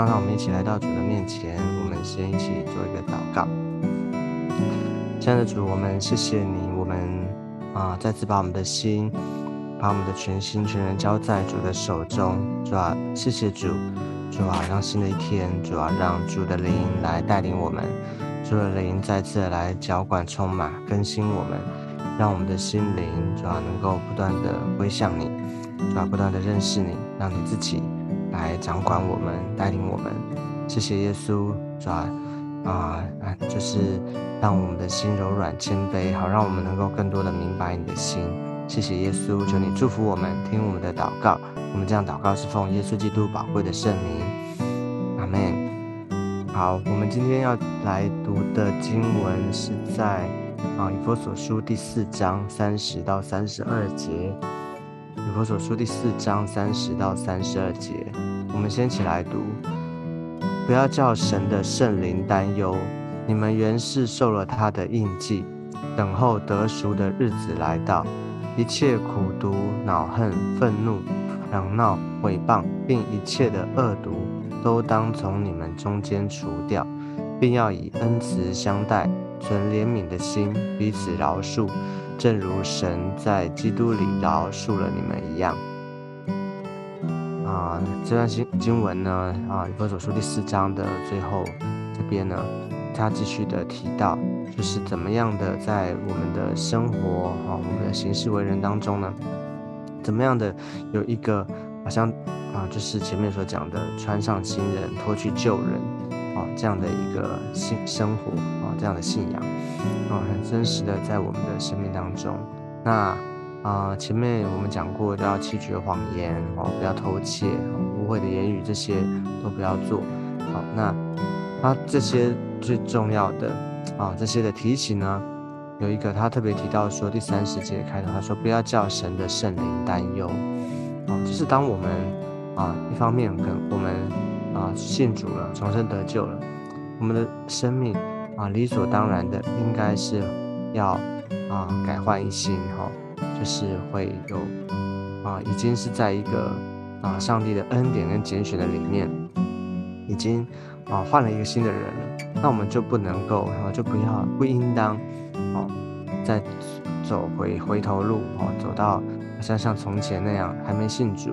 上，让我们一起来到主的面前，我们先一起做一个祷告。亲爱的主，我们谢谢你，我们啊再次把我们的心，把我们的全心全人交在主的手中。主啊，谢谢主，主啊，让新的一天，主啊，让主的灵来带领我们，主的灵再次来浇灌、充满、更新我们，让我们的心灵，主啊，能够不断的归向你。主要不断的认识你，让你自己来掌管我们，带领我们。谢谢耶稣，主啊啊，就是让我们的心柔软谦卑，好让我们能够更多的明白你的心。谢谢耶稣，求你祝福我们，听我们的祷告。我们这样祷告是奉耶稣基督宝贵的圣名，阿门。好，我们今天要来读的经文是在啊以弗所书第四章三十到三十二节。以弗所书第四章三十到三十二节，我们先起来读。不要叫神的圣灵担忧，你们原是受了他的印记，等候得赎的日子来到。一切苦毒、恼恨、愤怒、嚷闹、毁谤，并一切的恶毒，都当从你们中间除掉，并要以恩慈相待，存怜悯的心，彼此饶恕。正如神在基督里饶恕了你们一样，啊，这段经经文呢，啊，以弗所书第四章的最后这边呢，他继续的提到，就是怎么样的在我们的生活啊，我们的行事为人当中呢，怎么样的有一个好像啊，就是前面所讲的穿上新人，脱去旧人，啊，这样的一个信生活啊，这样的信仰。啊，很真实的在我们的生命当中。那啊，前面我们讲过，都要弃绝谎言哦，不要偷窃，污秽的言语这些都不要做。好，那他这些最重要的啊，这些的提醒呢，有一个他特别提到说，第三十节开头他说，不要叫神的圣灵担忧。哦，就是当我们啊，一方面可能我们啊信主了，重生得救了，我们的生命。啊，理所当然的应该是要啊改换一新哈，就是会有啊，已经是在一个啊上帝的恩典跟拣选的里面，已经啊换了一个新的人了，那我们就不能够啊就不要不应当哦再走回回头路哦，走到像像从前那样还没信主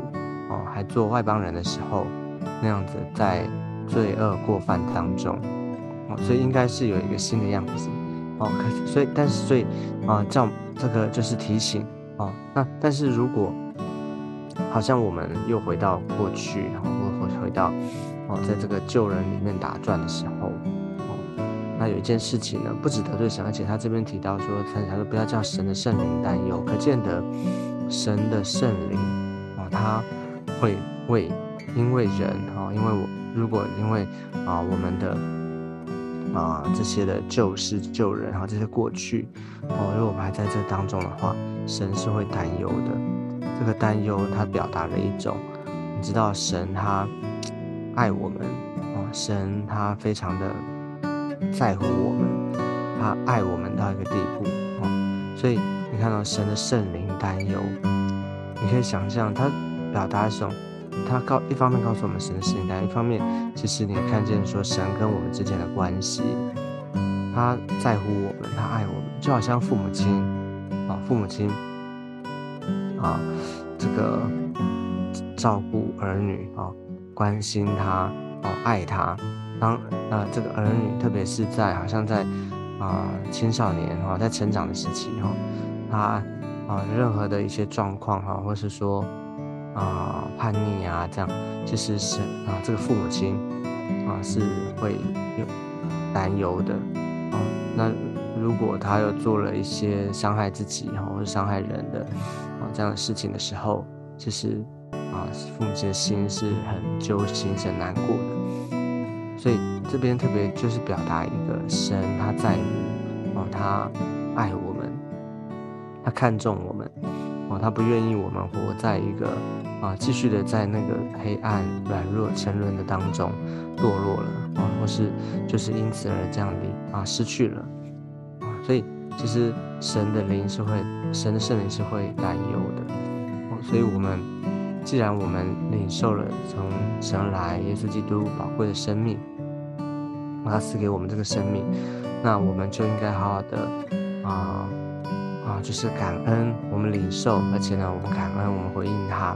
哦，还做外邦人的时候那样子在罪恶过犯当中。哦，所以应该是有一个新的样子，哦，可所以但是所以啊，叫这个就是提醒哦。那但是如果好像我们又回到过去，然后回回到哦，在这个旧人里面打转的时候，哦，那有一件事情呢，不止得罪神，而且他这边提到说，他他说不要叫神的圣灵担忧，可见得神的圣灵啊，他会为因为人啊，因为我如果因为啊我们的。啊，这些的旧事、旧人，然后这些过去，哦，如果我们还在这当中的话，神是会担忧的。这个担忧，它表达了一种，你知道，神他爱我们，哦，神他非常的在乎我们，他爱我们到一个地步，哦，所以你看到神的圣灵担忧，你可以想象，他表达一种。他告一方面告诉我们神的事情，但一方面其实你也看见说神跟我们之间的关系，他在乎我们，他爱我们，就好像父母亲啊，父母亲啊，这个照顾儿女啊，关心他哦，爱他。当啊这个儿女，特别是在好像在啊青少年哈，在成长的时期哈，他啊任何的一些状况哈，或是说。啊，叛逆啊，这样其实是啊，这个父母亲啊是会有担忧的啊。那如果他又做了一些伤害自己哈，或者伤害人的啊这样的事情的时候，其实啊，父母亲的心是很揪心、很难过的。所以这边特别就是表达一个神他在乎哦，他爱我们，他看重我们他不愿意我们活在一个。啊，继续的在那个黑暗、软弱、沉沦的当中堕落了啊，或是就是因此而降临啊失去了啊，所以其实神的灵是会，神的圣灵是会担忧的，所以我们既然我们领受了从神来耶稣基督宝贵的生命，他赐给我们这个生命，那我们就应该好好的啊啊，就是感恩我们领受，而且呢，我们感恩我们回应他，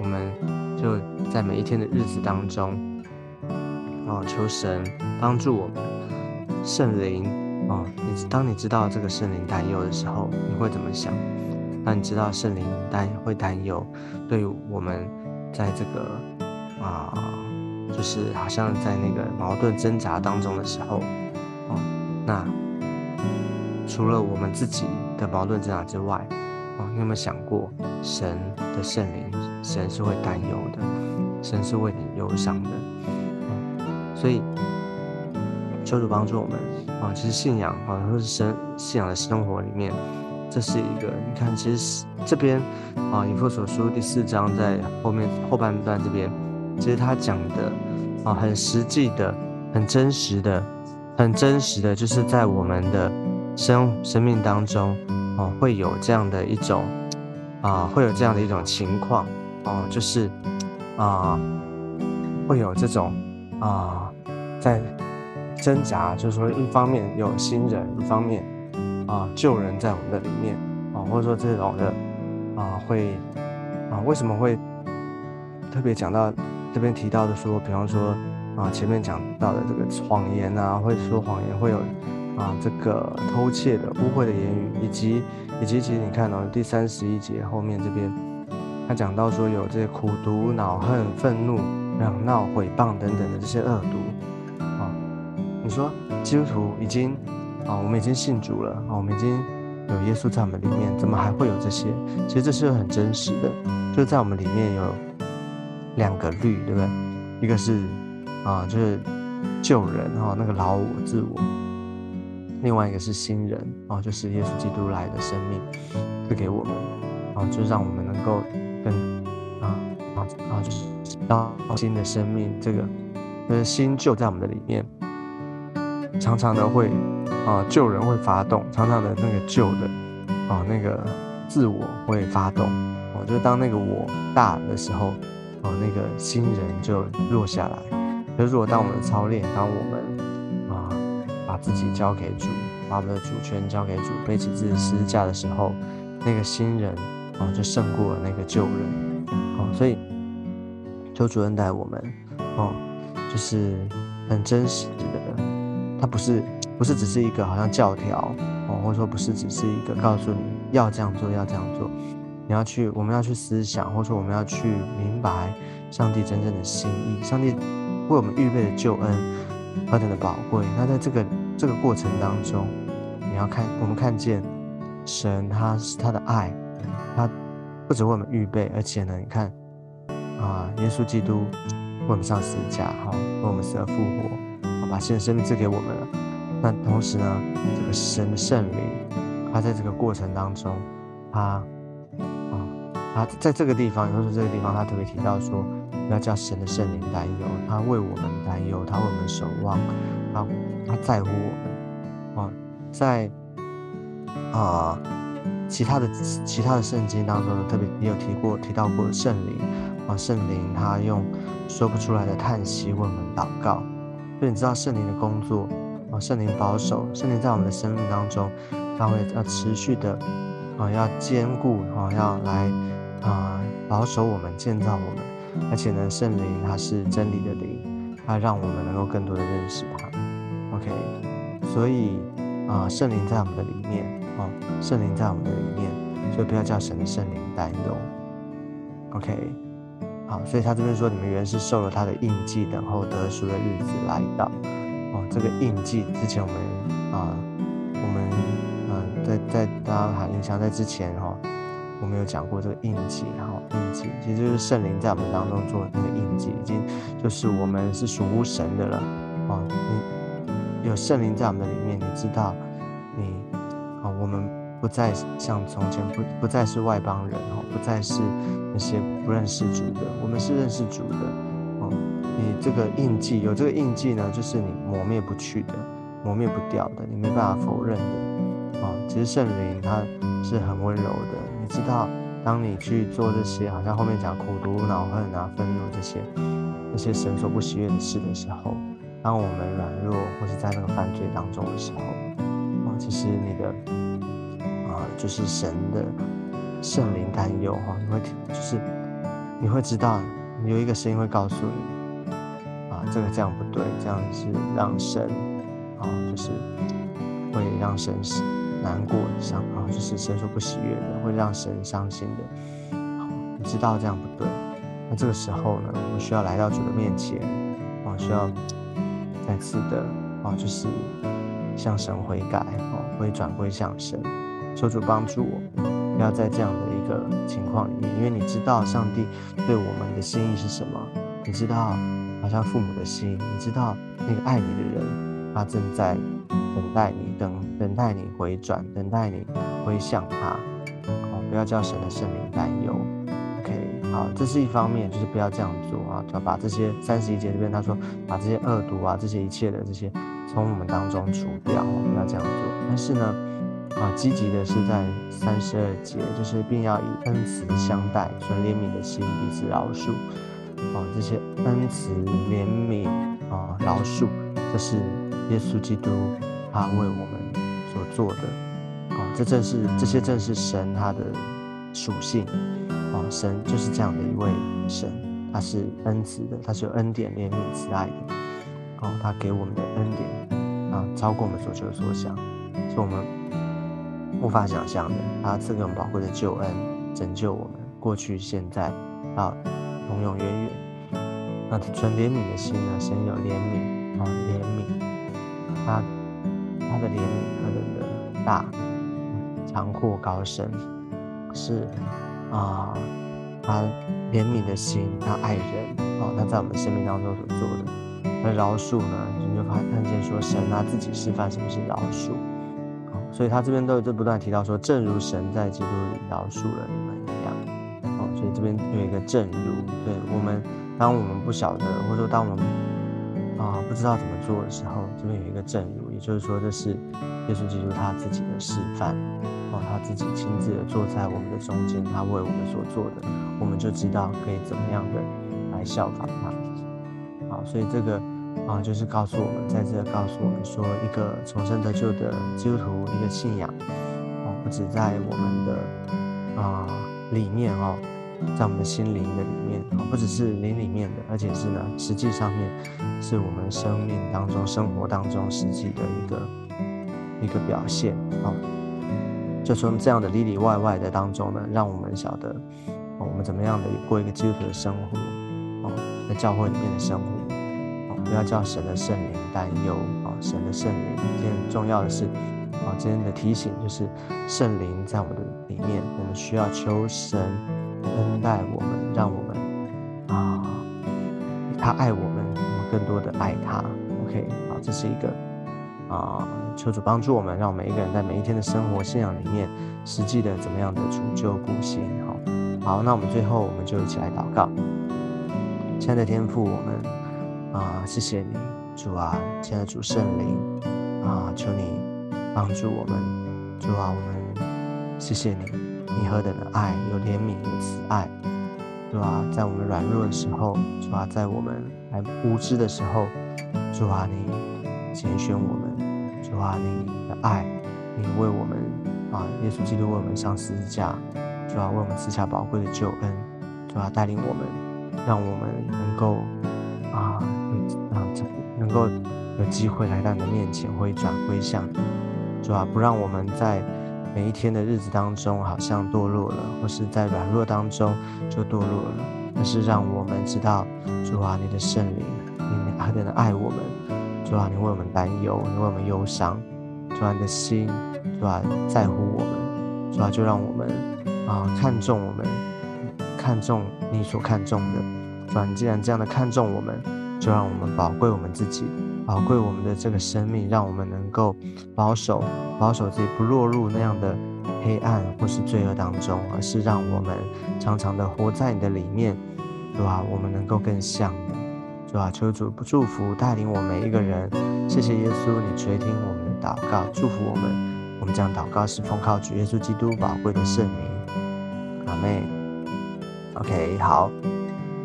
我们就在每一天的日子当中，哦，求神帮助我们圣灵哦，你当你知道这个圣灵担忧的时候，你会怎么想？当你知道圣灵担会担忧，对我们在这个啊，就是好像在那个矛盾挣扎当中的时候，哦，那除了我们自己的矛盾挣扎之外，哦，你有没有想过神的圣灵，神是会担忧的，神是为你忧伤的，所以求主帮助我们啊，其实信仰啊，或是生信仰的生活里面。这是一个，你看，其实这边啊，《以弗所书》第四章在后面后半段这边，其实他讲的啊，很实际的、很真实的、很真实的，就是在我们的生生命当中哦，会有这样的一种啊，会有这样的一种情况哦，就是啊，会有这种啊，在挣扎，就是说，一方面有新人，一方面。啊，旧人在我们的里面啊，或者说这种的啊，会啊，为什么会特别讲到这边提到的说，比方说啊，前面讲到的这个谎言啊，会说谎言会有啊，这个偷窃的污秽的言语，以及以及其实你看到第三十一节后面这边，他讲到说有这些苦毒、恼恨、愤怒、嚷闹、毁谤等等的这些恶毒啊，你说基督徒已经。啊，我们已经信主了啊，我们已经有耶稣在我们里面，怎么还会有这些？其实这是很真实的，就在我们里面有两个律，对不对？一个是啊，就是救人哈，那个老我自我；另外一个是新人啊，就是耶稣基督来的生命赐给我们啊，就让我们能够跟啊啊啊，就是到新的生命，这个就是新旧在我们的里面，常常的会。啊，旧人会发动，常常的那个旧的，啊，那个自我会发动，哦，就是当那个我大的时候，哦，那个新人就落下来。可是如果当我们操练，当我们自己交给主，把我们的主权交给主，背起自己的十字架的时候，那个新人啊就胜过了那个旧人。哦，所以求主恩待我们，哦，就是很真实的，他不是。不是只是一个好像教条哦，或者说不是只是一个告诉你要这样做要这样做，你要去我们要去思想，或者说我们要去明白上帝真正的心意，上帝为我们预备的救恩何等的宝贵。那在这个这个过程当中，你要看我们看见神他是他的爱，他不止为我们预备，而且呢，你看啊，耶稣基督为我们上十字架，哈，为我们死而复活，把新的生命赐给我们了。那同时呢，这个神的圣灵，他在这个过程当中，他啊，他在这个地方，也就是这个地方，他特别提到说，要叫神的圣灵担忧，他为我们担忧，他为我们守望，他他在乎我们啊，在啊其他的其他的圣经当中呢，特别也有提过提到过圣灵啊，圣灵他用说不出来的叹息为我们祷告，所以你知道圣灵的工作。啊，圣灵保守，圣灵在我们的生命当中，他会要持续的啊，要兼顾啊，要来啊保守我们，建造我们。而且呢，圣灵它是真理的灵，它让我们能够更多的认识它。OK，所以啊，圣灵在我们的里面啊，圣灵在我们的里面，所以不要叫神的圣灵担忧。OK，好，所以他这边说，你们原是受了他的印记，等候得赎的日子来到。哦，这个印记之前我们啊，我们嗯，在在大家还印象在之前哈，我们有讲过这个印记，哈，印记其实就是圣灵在我们当中做的那个印记，已经就是我们是属乎神的了。哦，你有圣灵在我们的里面，你知道你啊，我们不再像从前不不再是外邦人哦，不再是那些不认识主的，我们是认识主的。哦你这个印记有这个印记呢，就是你磨灭不去的，磨灭不掉的，你没办法否认的啊。其实圣灵他是很温柔的，知道当你去做这些，好像后面讲苦毒、恼恨啊、愤怒这些，那些神所不喜悦的事的时候，当我们软弱或是在那个犯罪当中的时候，啊，其实你的啊，就是神的圣灵担忧哈，你会就是你会知道，有一个声音会告诉你，啊，这个这样不对，这样是让神啊，就是会让神死。难过伤啊，就是神所不喜悦的，会让神伤心的。好，你知道这样不对，那这个时候呢，我们需要来到主的面前，啊，需要再次的啊，就是向神悔改，哦，会转归向神，求主帮助我，不要在这样的一个情况里面，因为你知道上帝对我们的心意是什么，你知道，好像父母的心，你知道那个爱你的人，他正在。等待你，等等待你回转，等待你回向他。哦，不要叫神的圣灵担忧。OK，好，这是一方面，就是不要这样做啊，要把这些三十一节这边他说，把这些恶毒啊，这些一切的这些从我们当中除掉，不要这样做。但是呢，啊，积极的是在三十二节，就是并要以恩慈相待，存怜悯的心，彼此饶恕。哦，这些恩慈、怜悯啊，饶恕，这是耶稣基督。他为我们所做的，啊，这正是这些正是神他的属性，啊，神就是这样的一位神，他是恩慈的，他是有恩典、怜悯、慈爱的，哦，他给我们的恩典啊，超过我们所求所想，是我们无法想象的。他赐给我们宝贵的救恩，拯救我们过去、现在啊永永远远。那存怜悯的心呢？神有怜悯，啊，怜悯他。他的怜悯何等的大，长阔高深，是啊，他怜悯的心，他爱人啊，他在我们生命当中所做的。那饶恕呢，你就发看见说，神他自己示范什么是饶恕啊，所以他这边都有在不断提到说，正如神在基督里饶恕了你们一样，哦，所以这边有一个正如，对我们，当我们不晓得，或者说当我们啊不知道怎么做的时候，这边有一个正如。也就是说，这是耶稣基督他自己的示范，哦，他自己亲自的坐在我们的中间，他为我们所做的，我们就知道可以怎么样的来效仿他，好，所以这个啊，就是告诉我们，在这告诉我们说，一个重生得救的基督徒，一个信仰，哦，不止在我们的啊里面哦。在我们的心灵的里面啊，不只是灵里面的，而且是呢，实际上面是我们生命当中、生活当中实际的一个一个表现啊。就从这样的里里外外的当中呢，让我们晓得我们怎么样的过一个基督徒的生活啊，在教会里面的生活啊，不要叫神的圣灵担忧啊，神的圣灵。今天重要的是啊，今天的提醒就是圣灵在我们的里面，我们需要求神。恩待我们，让我们啊，他爱我们，我们更多的爱他。OK，好，这是一个啊，求主帮助我们，让每一个人在每一天的生活信仰里面，实际的怎么样的主救顾心。好，好，那我们最后我们就一起来祷告。亲爱的天父，我们啊，谢谢你，主啊，亲爱的主圣灵啊，求你帮助我们，主啊，我们谢谢你。你何等的爱，有怜悯，有慈爱，主啊，在我们软弱的时候，主啊，在我们还无知的时候，主啊，你拣选我们，主啊，你的爱，你为我们啊，耶稣基督为我们上十字架，主啊，为我们赐下宝贵的救恩，主啊，带领我们，让我们能够啊，啊，能够有机会来到你的面前，回转归向，主啊，不让我们在。每一天的日子当中，好像堕落了，或是在软弱当中就堕落了。但是让我们知道，主啊，你的圣灵，你何等的爱我们，主啊，你为我们担忧，你为我们忧伤，主啊，你的心，主啊，在乎我们，主啊，就让我们啊看重我们，看重你所看重的。主啊，你既然这样的看重我们，就让我们宝贵我们自己。宝贵我们的这个生命，让我们能够保守保守自己，不落入那样的黑暗或是罪恶当中，而是让我们常常的活在你的里面，对吧？我们能够更像你，对吧？求主祝福带领我们每一个人。谢谢耶稣，你垂听我们的祷告，祝福我们。我们将祷告是奉靠主耶稣基督宝贵的圣名。阿妹。OK，好，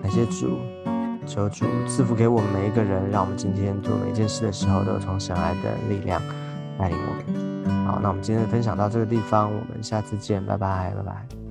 感谢主，求主赐福给我们每一个人，让我们今天做每一件事的时候，都有从神爱的力量带领我们。好，那我们今天的分享到这个地方，我们下次见，拜拜，拜拜。